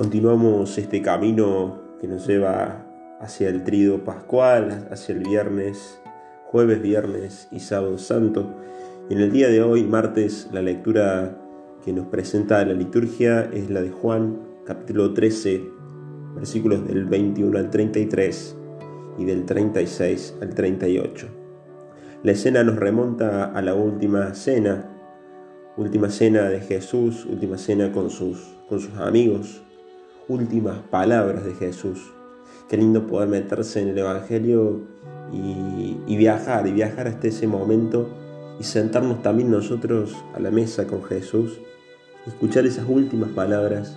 Continuamos este camino que nos lleva hacia el trido pascual, hacia el viernes, jueves, viernes y sábado santo. en el día de hoy, martes, la lectura que nos presenta la liturgia es la de Juan, capítulo 13, versículos del 21 al 33 y del 36 al 38. La escena nos remonta a la última cena, última cena de Jesús, última cena con sus, con sus amigos, últimas palabras de Jesús. Qué lindo poder meterse en el Evangelio y, viajar, y viajar hasta ese momento y sentarnos también nosotros a la mesa con Jesús, escuchar esas últimas palabras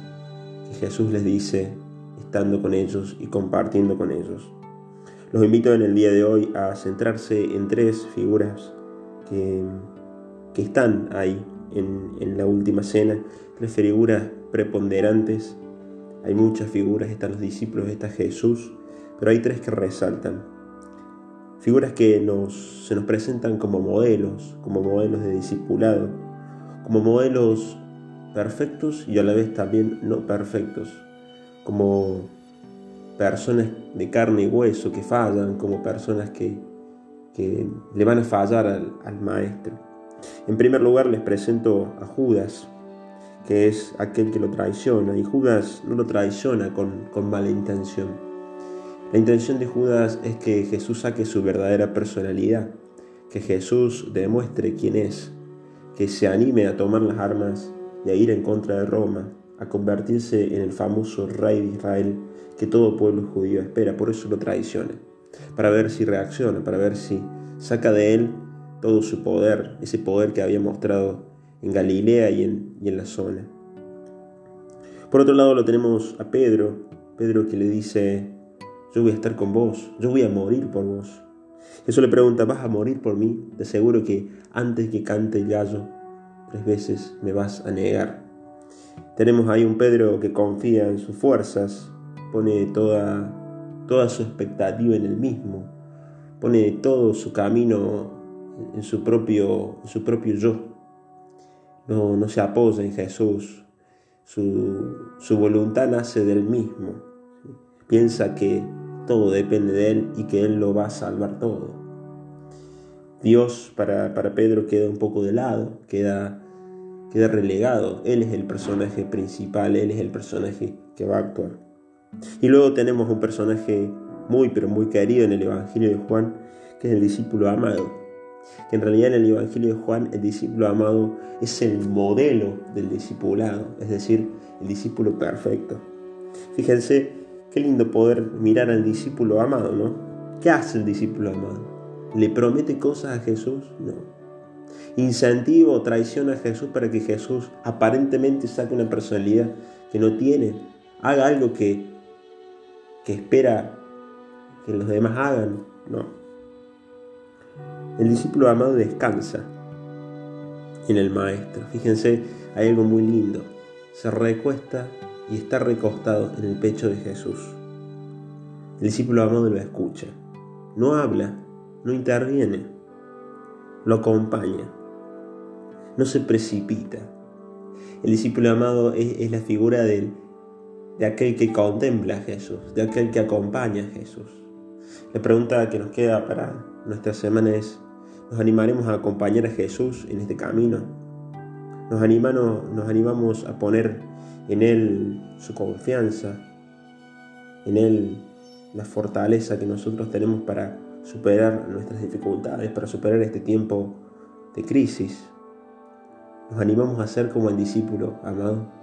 que Jesús les dice estando con ellos y compartiendo con ellos. Los invito en el día de hoy a centrarse en tres figuras que, están ahí en la última cena, tres figuras preponderantes hay muchas figuras, están los discípulos, está Jesús, pero hay tres que resaltan. Figuras que nos, se nos presentan como modelos, como modelos de discipulado, como modelos perfectos y a la vez también no perfectos, como personas de carne y hueso que fallan, como personas que, que le van a fallar al, al maestro. En primer lugar les presento a Judas, que es aquel que lo traiciona, y Judas no lo traiciona con, con mala intención. La intención de Judas es que Jesús saque su verdadera personalidad, que Jesús demuestre quién es, que se anime a tomar las armas y a ir en contra de Roma, a convertirse en el famoso rey de Israel que todo pueblo judío espera, por eso lo traiciona, para ver si reacciona, para ver si saca de él todo su poder, ese poder que había mostrado en Galilea y en, y en la zona. Por otro lado lo tenemos a Pedro, Pedro que le dice, yo voy a estar con vos, yo voy a morir por vos. Jesús le pregunta, ¿vas a morir por mí? De seguro que antes que cante el gallo, tres veces me vas a negar. Tenemos ahí un Pedro que confía en sus fuerzas, pone toda, toda su expectativa en el mismo, pone todo su camino en su propio, en su propio yo no, no se apoya en Jesús. Su, su voluntad nace del mismo. Piensa que todo depende de Él y que Él lo va a salvar todo. Dios para, para Pedro queda un poco de lado, queda, queda relegado. Él es el personaje principal, Él es el personaje que va a actuar. Y luego tenemos un personaje muy, pero muy querido en el Evangelio de Juan, que es el discípulo amado que en realidad en el Evangelio de Juan el discípulo amado es el modelo del discipulado, es decir, el discípulo perfecto. Fíjense qué lindo poder mirar al discípulo amado, ¿no? ¿Qué hace el discípulo amado? ¿Le promete cosas a Jesús? No. ¿Incentiva o traiciona a Jesús para que Jesús aparentemente saque una personalidad que no tiene? Haga algo que, que espera que los demás hagan? No. El discípulo amado descansa en el maestro. Fíjense, hay algo muy lindo. Se recuesta y está recostado en el pecho de Jesús. El discípulo amado lo escucha. No habla, no interviene, lo acompaña. No se precipita. El discípulo amado es, la figura de aquel que contempla a Jesús, de aquel que acompaña a Jesús. La pregunta que nos queda para nuestra semana es, nos animaremos a acompañar a Jesús en este camino. Nos, animamos, nos animamos a poner en Él su confianza, en Él la fortaleza que nosotros tenemos para superar nuestras dificultades, para superar este tiempo de crisis. Nos animamos a ser como el discípulo amado